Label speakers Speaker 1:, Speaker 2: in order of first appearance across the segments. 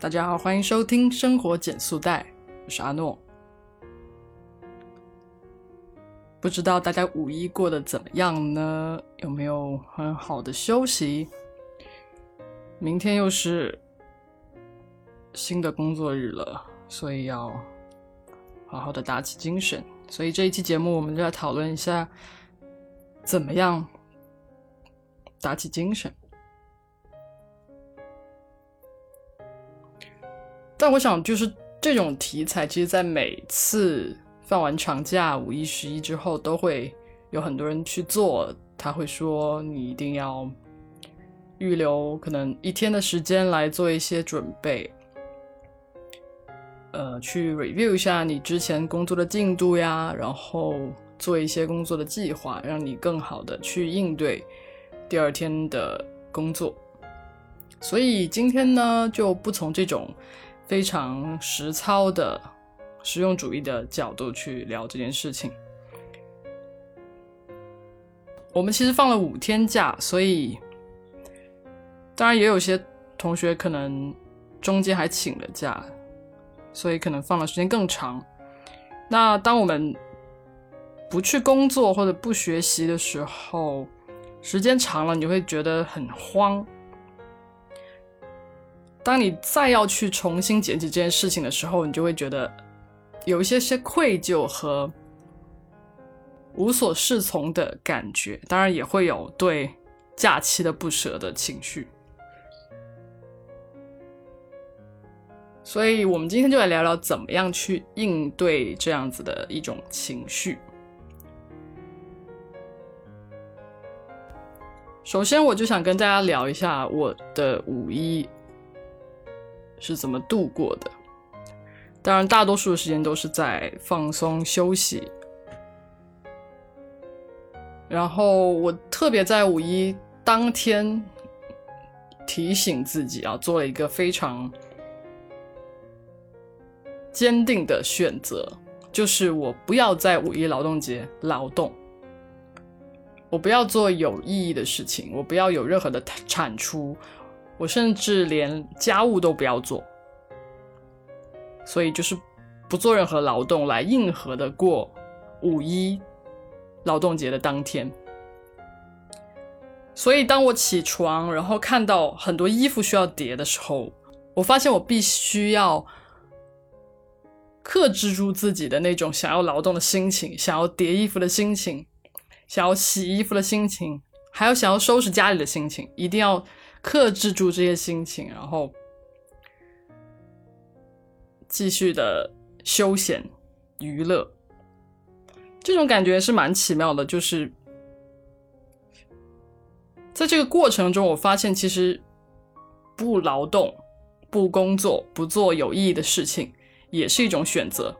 Speaker 1: 大家好，欢迎收听《生活减速带》，我是阿诺。不知道大家五一过得怎么样呢？有没有很好的休息？明天又是新的工作日了，所以要好好的打起精神。所以这一期节目，我们就来讨论一下，怎么样打起精神。但我想，就是这种题材，其实，在每次放完长假、五一、十一之后，都会有很多人去做。他会说，你一定要预留可能一天的时间来做一些准备，呃，去 review 一下你之前工作的进度呀，然后做一些工作的计划，让你更好的去应对第二天的工作。所以今天呢，就不从这种。非常实操的实用主义的角度去聊这件事情。我们其实放了五天假，所以当然也有些同学可能中间还请了假，所以可能放的时间更长。那当我们不去工作或者不学习的时候，时间长了，你会觉得很慌。当你再要去重新捡起这件事情的时候，你就会觉得有一些些愧疚和无所适从的感觉，当然也会有对假期的不舍的情绪。所以，我们今天就来聊聊怎么样去应对这样子的一种情绪。首先，我就想跟大家聊一下我的五一。是怎么度过的？当然，大多数的时间都是在放松休息。然后，我特别在五一当天提醒自己啊，做了一个非常坚定的选择，就是我不要在五一劳动节劳动，我不要做有意义的事情，我不要有任何的产出。我甚至连家务都不要做，所以就是不做任何劳动来应和的过五一劳动节的当天。所以当我起床，然后看到很多衣服需要叠的时候，我发现我必须要克制住自己的那种想要劳动的心情，想要叠衣服的心情，想要洗衣服的心情，还有想要收拾家里的心情，一定要。克制住这些心情，然后继续的休闲娱乐，这种感觉是蛮奇妙的。就是在这个过程中，我发现其实不劳动、不工作、不做有意义的事情，也是一种选择。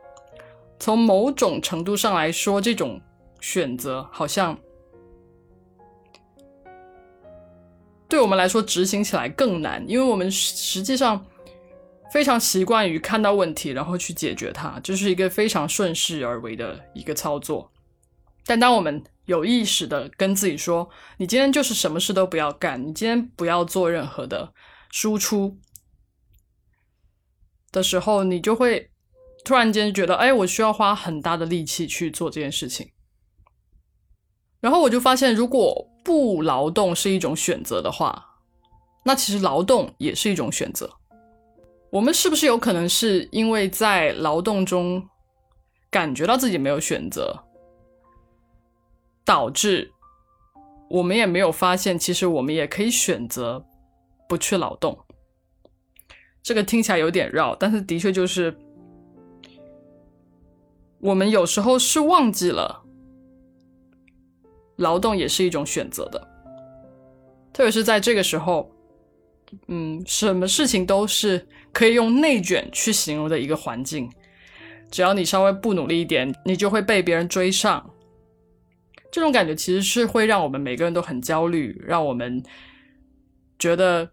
Speaker 1: 从某种程度上来说，这种选择好像。对我们来说，执行起来更难，因为我们实际上非常习惯于看到问题，然后去解决它，这是一个非常顺势而为的一个操作。但当我们有意识的跟自己说：“你今天就是什么事都不要干，你今天不要做任何的输出”的时候，你就会突然间觉得：“哎，我需要花很大的力气去做这件事情。”然后我就发现，如果不劳动是一种选择的话，那其实劳动也是一种选择。我们是不是有可能是因为在劳动中感觉到自己没有选择，导致我们也没有发现，其实我们也可以选择不去劳动？这个听起来有点绕，但是的确就是我们有时候是忘记了。劳动也是一种选择的，特别是在这个时候，嗯，什么事情都是可以用内卷去形容的一个环境。只要你稍微不努力一点，你就会被别人追上。这种感觉其实是会让我们每个人都很焦虑，让我们觉得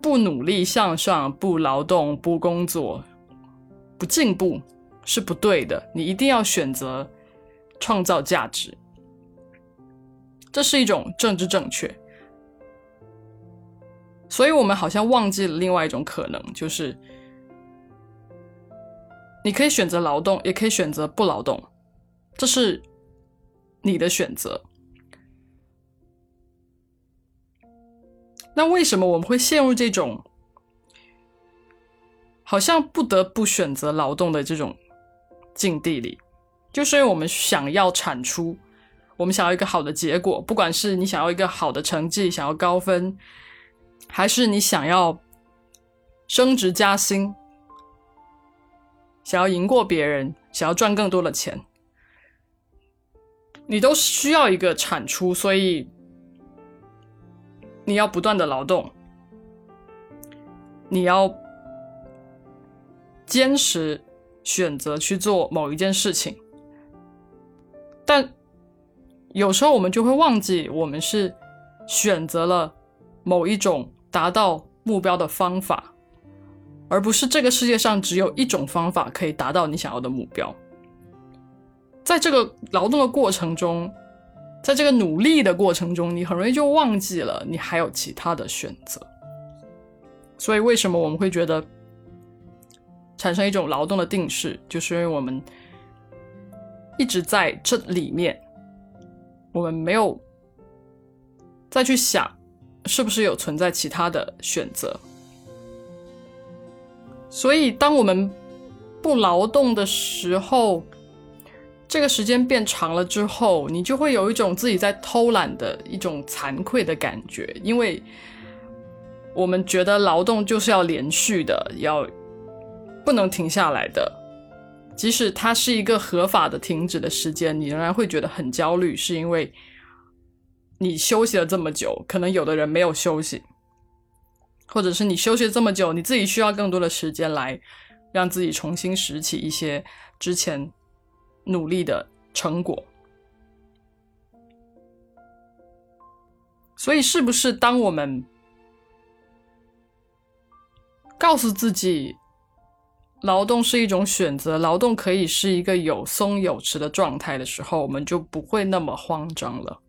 Speaker 1: 不努力向上、不劳动、不工作、不进步是不对的。你一定要选择。创造价值，这是一种政治正确。所以我们好像忘记了另外一种可能，就是你可以选择劳动，也可以选择不劳动，这是你的选择。那为什么我们会陷入这种好像不得不选择劳动的这种境地里？就是因为我们想要产出，我们想要一个好的结果，不管是你想要一个好的成绩，想要高分，还是你想要升职加薪，想要赢过别人，想要赚更多的钱，你都需要一个产出，所以。你要不断的劳动，你要坚持选择去做某一件事情，但有时候我们就会忘记，我们是选择了某一种达到目标的方法，而不是这个世界上只有一种方法可以达到你想要的目标。在这个劳动的过程中。在这个努力的过程中，你很容易就忘记了你还有其他的选择。所以，为什么我们会觉得产生一种劳动的定式，就是因为我们一直在这里面，我们没有再去想是不是有存在其他的选择。所以，当我们不劳动的时候，这个时间变长了之后，你就会有一种自己在偷懒的一种惭愧的感觉，因为我们觉得劳动就是要连续的，要不能停下来的。即使它是一个合法的停止的时间，你仍然会觉得很焦虑，是因为你休息了这么久，可能有的人没有休息，或者是你休息了这么久，你自己需要更多的时间来让自己重新拾起一些之前。努力的成果，所以是不是当我们告诉自己劳动是一种选择，劳动可以是一个有松有弛的状态的时候，我们就不会那么慌张了？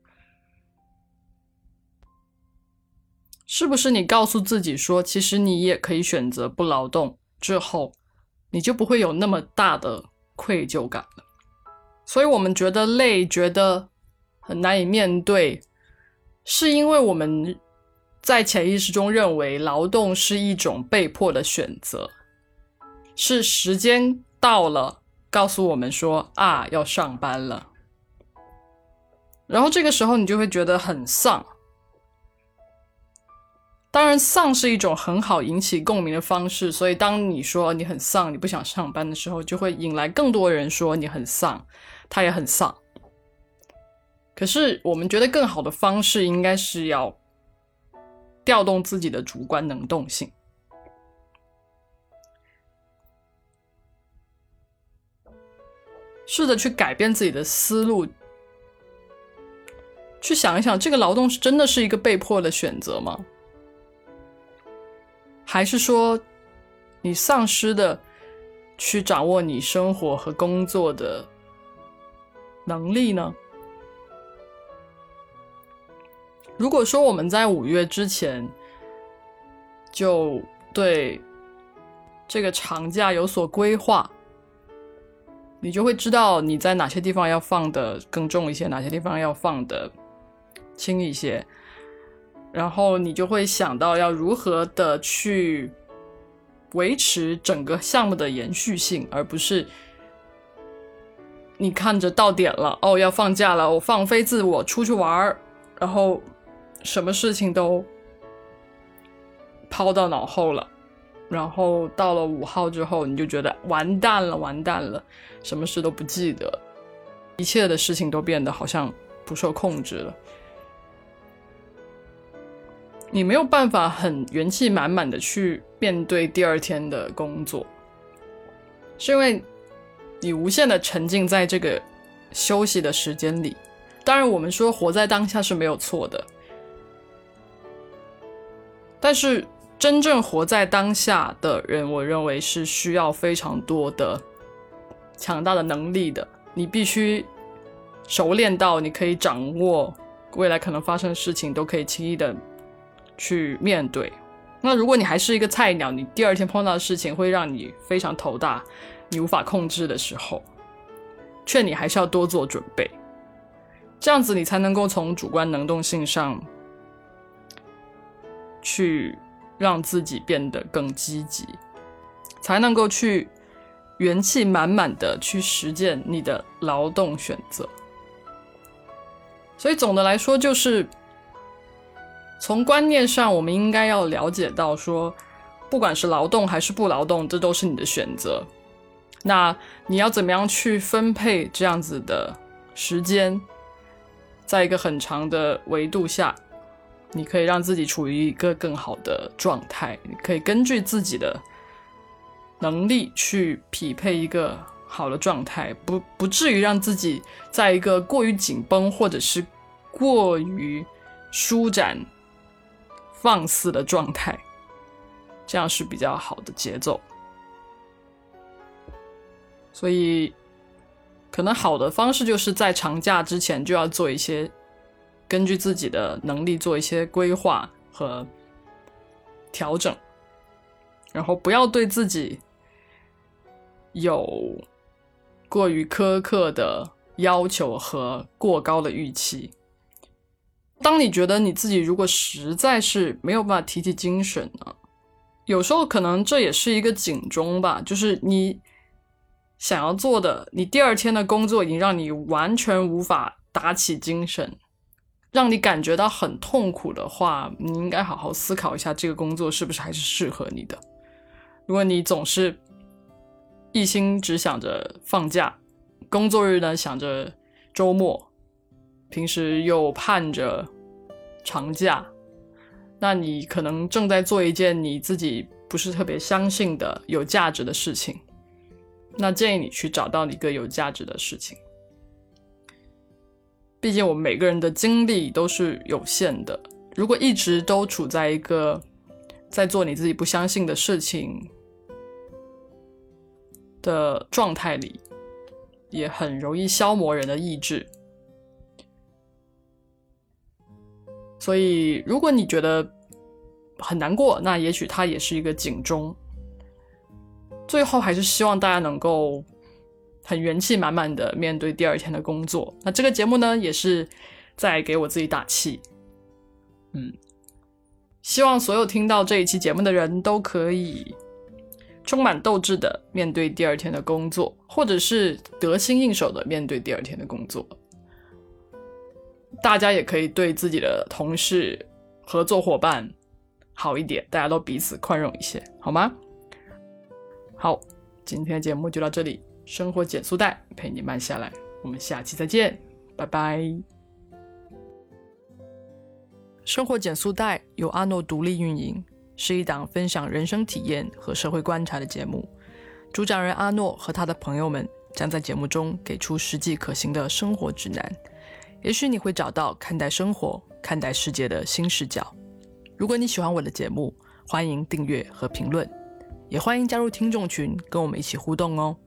Speaker 1: 是不是你告诉自己说，其实你也可以选择不劳动之后，你就不会有那么大的愧疚感了？所以我们觉得累，觉得很难以面对，是因为我们在潜意识中认为劳动是一种被迫的选择，是时间到了告诉我们说啊要上班了，然后这个时候你就会觉得很丧。当然，丧是一种很好引起共鸣的方式，所以当你说你很丧，你不想上班的时候，就会引来更多人说你很丧。他也很丧，可是我们觉得更好的方式应该是要调动自己的主观能动性，试着去改变自己的思路，去想一想，这个劳动是真的是一个被迫的选择吗？还是说你丧失的去掌握你生活和工作的？能力呢？如果说我们在五月之前就对这个长假有所规划，你就会知道你在哪些地方要放的更重一些，哪些地方要放的轻一些，然后你就会想到要如何的去维持整个项目的延续性，而不是。你看着到点了哦，要放假了，我放飞自我出去玩儿，然后什么事情都抛到脑后了，然后到了五号之后，你就觉得完蛋了，完蛋了，什么事都不记得，一切的事情都变得好像不受控制了，你没有办法很元气满满的去面对第二天的工作，是因为。你无限的沉浸在这个休息的时间里，当然，我们说活在当下是没有错的，但是真正活在当下的人，我认为是需要非常多的强大的能力的。你必须熟练到你可以掌握未来可能发生的事情，都可以轻易的去面对，那如果你还是一个菜鸟，你第二天碰到的事情会让你非常头大，你无法控制的时候，劝你还是要多做准备，这样子你才能够从主观能动性上去让自己变得更积极，才能够去元气满满的去实践你的劳动选择。所以总的来说就是。从观念上，我们应该要了解到，说不管是劳动还是不劳动，这都是你的选择。那你要怎么样去分配这样子的时间，在一个很长的维度下，你可以让自己处于一个更好的状态。你可以根据自己的能力去匹配一个好的状态，不不至于让自己在一个过于紧绷或者是过于舒展。放肆的状态，这样是比较好的节奏。所以，可能好的方式就是在长假之前就要做一些，根据自己的能力做一些规划和调整，然后不要对自己有过于苛刻的要求和过高的预期。当你觉得你自己如果实在是没有办法提起精神呢，有时候可能这也是一个警钟吧。就是你想要做的，你第二天的工作已经让你完全无法打起精神，让你感觉到很痛苦的话，你应该好好思考一下这个工作是不是还是适合你的。如果你总是一心只想着放假，工作日呢想着周末。平时又盼着长假，那你可能正在做一件你自己不是特别相信的有价值的事情。那建议你去找到一个有价值的事情。毕竟我们每个人的精力都是有限的，如果一直都处在一个在做你自己不相信的事情的状态里，也很容易消磨人的意志。所以，如果你觉得很难过，那也许它也是一个警钟。最后，还是希望大家能够很元气满满的面对第二天的工作。那这个节目呢，也是在给我自己打气。嗯，希望所有听到这一期节目的人都可以充满斗志的面对第二天的工作，或者是得心应手的面对第二天的工作。大家也可以对自己的同事、合作伙伴好一点，大家都彼此宽容一些，好吗？好，今天节目就到这里，生活减速带陪你慢下来，我们下期再见，拜拜。生活减速带由阿诺独立运营，是一档分享人生体验和社会观察的节目。主讲人阿诺和他的朋友们将在节目中给出实际可行的生活指南。也许你会找到看待生活、看待世界的新视角。如果你喜欢我的节目，欢迎订阅和评论，也欢迎加入听众群，跟我们一起互动哦。